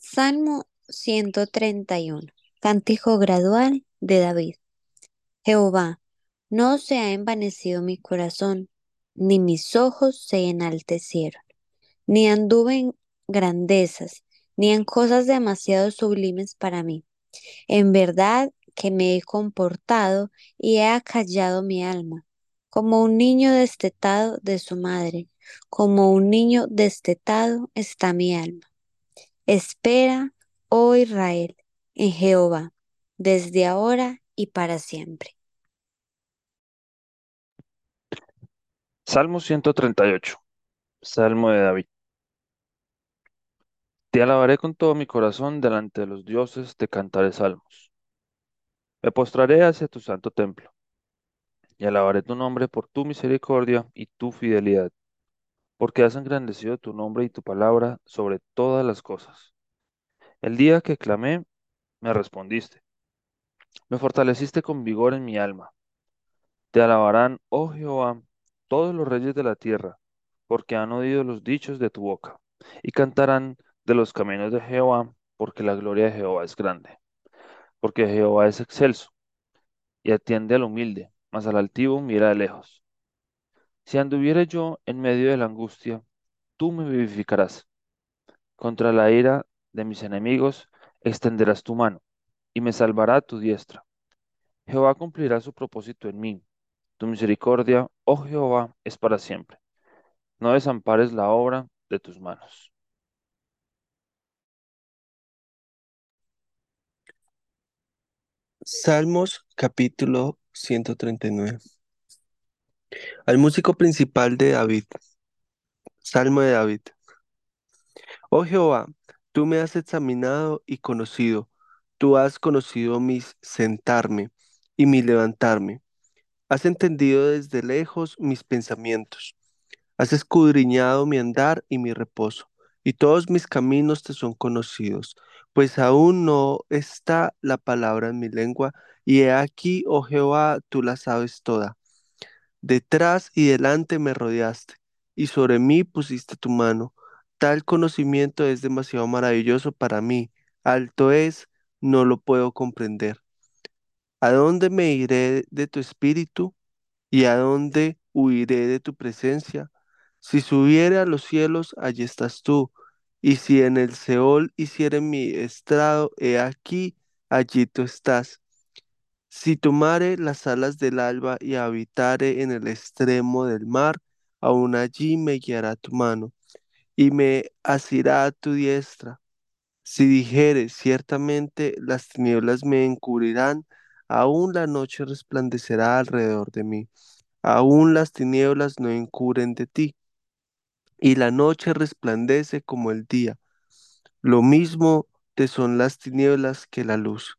Salmo 131. Cántico gradual de David. Jehová, no se ha envanecido mi corazón, ni mis ojos se enaltecieron, ni anduve en grandezas, ni en cosas demasiado sublimes para mí. En verdad que me he comportado y he acallado mi alma, como un niño destetado de su madre, como un niño destetado está mi alma. Espera, oh Israel, en Jehová, desde ahora y para siempre. Salmo 138. Salmo de David. Te alabaré con todo mi corazón delante de los dioses, te cantaré salmos. Me postraré hacia tu santo templo y alabaré tu nombre por tu misericordia y tu fidelidad, porque has engrandecido tu nombre y tu palabra sobre todas las cosas. El día que clamé, me respondiste. Me fortaleciste con vigor en mi alma. Te alabarán, oh Jehová, todos los reyes de la tierra, porque han oído los dichos de tu boca, y cantarán de los caminos de Jehová, porque la gloria de Jehová es grande. Porque Jehová es excelso, y atiende al humilde, mas al altivo mira de lejos. Si anduviere yo en medio de la angustia, tú me vivificarás. Contra la ira de mis enemigos extenderás tu mano, y me salvará tu diestra. Jehová cumplirá su propósito en mí. Tu misericordia, oh Jehová, es para siempre. No desampares la obra de tus manos. Salmos capítulo 139. Al músico principal de David. Salmo de David. Oh Jehová, tú me has examinado y conocido. Tú has conocido mi sentarme y mi levantarme. Has entendido desde lejos mis pensamientos. Has escudriñado mi andar y mi reposo. Y todos mis caminos te son conocidos, pues aún no está la palabra en mi lengua, y he aquí, oh Jehová, tú la sabes toda. Detrás y delante me rodeaste, y sobre mí pusiste tu mano. Tal conocimiento es demasiado maravilloso para mí. Alto es, no lo puedo comprender. ¿A dónde me iré de tu espíritu? ¿Y a dónde huiré de tu presencia? Si subiere a los cielos, allí estás tú. Y si en el Seol hiciere mi estrado, he aquí, allí tú estás. Si tomare las alas del alba y habitare en el extremo del mar, aun allí me guiará tu mano y me asirá a tu diestra. Si dijere, ciertamente las tinieblas me encubrirán, aún la noche resplandecerá alrededor de mí, aún las tinieblas no encubren de ti, y la noche resplandece como el día. Lo mismo te son las tinieblas que la luz,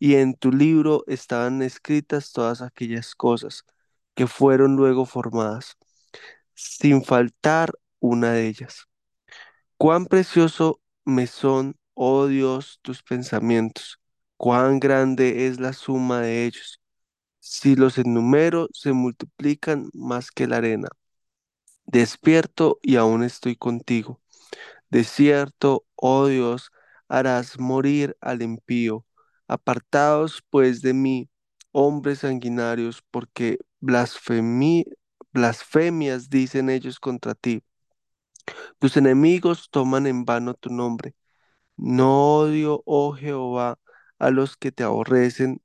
y en tu libro estaban escritas todas aquellas cosas que fueron luego formadas, sin faltar una de ellas. Cuán precioso me son, oh Dios, tus pensamientos, cuán grande es la suma de ellos. Si los enumero, se multiplican más que la arena. Despierto y aún estoy contigo. De cierto, oh Dios, harás morir al impío. Apartaos pues de mí, hombres sanguinarios, porque blasfemi- blasfemias dicen ellos contra ti. Tus enemigos toman en vano tu nombre. No odio, oh Jehová, a los que te aborrecen,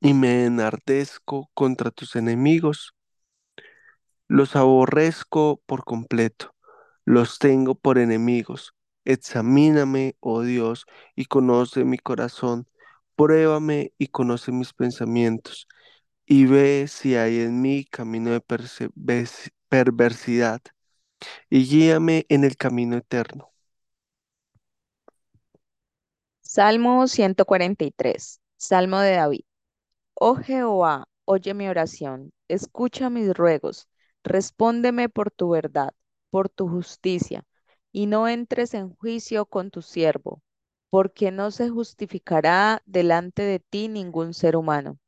y me enardezco contra tus enemigos. Los aborrezco por completo, los tengo por enemigos. Examíname, oh Dios, y conoce mi corazón. Pruébame y conoce mis pensamientos, y ve si hay en mí camino de perversidad, y guíame en el camino eterno. Salmo 143. Salmo de David. Oh Jehová, oye mi oración, escucha mis ruegos, respóndeme por tu verdad, por tu justicia, y no entres en juicio con tu siervo, porque no se justificará delante de ti ningún ser humano,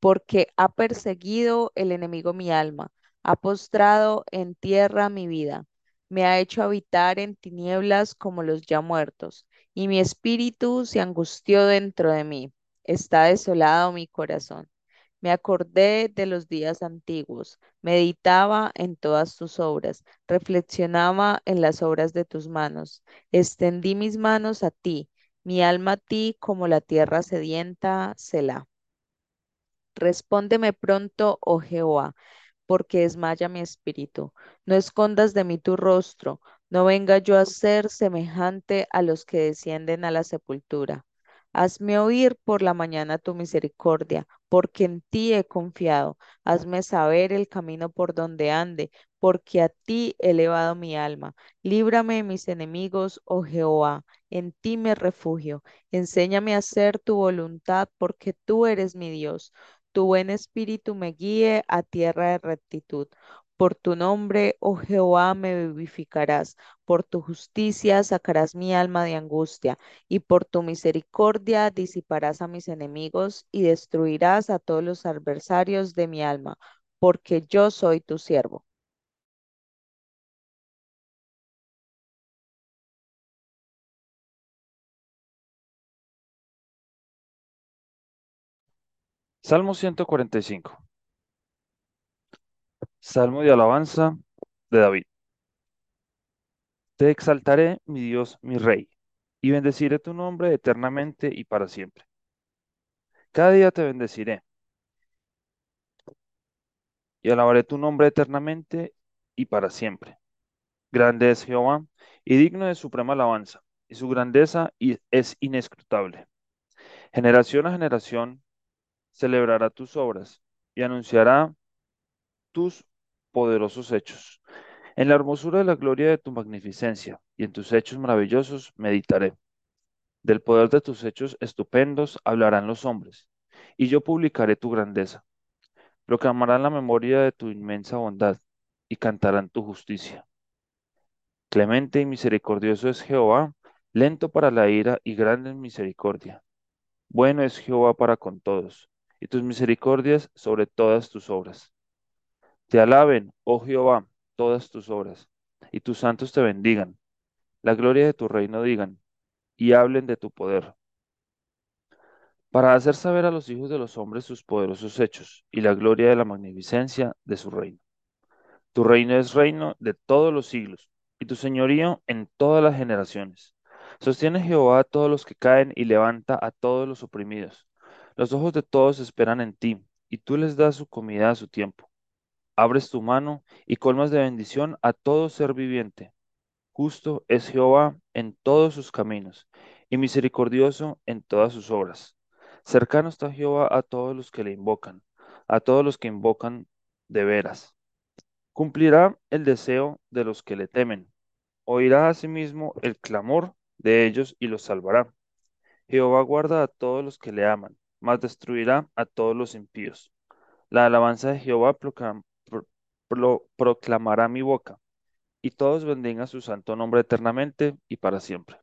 porque ha perseguido el enemigo mi alma, ha postrado en tierra mi vida, me ha hecho habitar en tinieblas como los ya muertos, y mi espíritu se angustió dentro de mí. Está desolado mi corazón. Me acordé de los días antiguos, meditaba en todas tus obras, reflexionaba en las obras de tus manos. Extendí mis manos a ti, mi alma a ti como la tierra sedienta, Selah. Respóndeme pronto, oh Jehová, porque desmaya mi espíritu. No escondas de mí tu rostro, no venga yo a ser semejante a los que descienden a la sepultura. Hazme oír por la mañana tu misericordia, porque en ti he confiado. Hazme saber el camino por donde ande, porque a ti he elevado mi alma. Líbrame de mis enemigos, oh Jehová, en ti me refugio. Enséñame a hacer tu voluntad, porque tú eres mi Dios. Tu buen espíritu me guíe a tierra de rectitud. Por tu nombre, oh Jehová, me vivificarás. Por tu justicia sacarás mi alma de angustia. Y por tu misericordia disiparás a mis enemigos y destruirás a todos los adversarios de mi alma, porque yo soy tu siervo. Salmo 145. Salmo de alabanza de David. Te exaltaré, mi Dios, mi Rey, y bendeciré tu nombre eternamente y para siempre. Cada día te bendeciré y alabaré tu nombre eternamente y para siempre. Grande es Jehová y digno de suprema alabanza, y su grandeza es inescrutable. Generación a generación celebrará tus obras y anunciará tus poderosos hechos. En la hermosura de la gloria de tu magnificencia y en tus hechos maravillosos meditaré. Del poder de tus hechos estupendos hablarán los hombres, y yo publicaré tu grandeza. Proclamarán la memoria de tu inmensa bondad y cantarán tu justicia. Clemente y misericordioso es Jehová, lento para la ira y grande en misericordia. Bueno es Jehová para con todos, y tus misericordias sobre todas tus obras. Te alaben, oh Jehová, todas tus obras, y tus santos te bendigan. La gloria de tu reino digan, y hablen de tu poder. Para hacer saber a los hijos de los hombres sus poderosos hechos, y la gloria de la magnificencia de su reino. Tu reino es reino de todos los siglos, y tu señorío en todas las generaciones. Sostiene Jehová a todos los que caen y levanta a todos los oprimidos. Los ojos de todos esperan en ti, y tú les das su comida a su tiempo. Abres tu mano y colmas de bendición a todo ser viviente. Justo es Jehová en todos sus caminos y misericordioso en todas sus obras. Cercano está Jehová a todos los que le invocan, a todos los que invocan de veras. Cumplirá el deseo de los que le temen. Oirá asimismo el clamor de ellos y los salvará. Jehová guarda a todos los que le aman, mas destruirá a todos los impíos. La alabanza de Jehová proclamará mi boca, y todos bendigan su santo nombre eternamente y para siempre.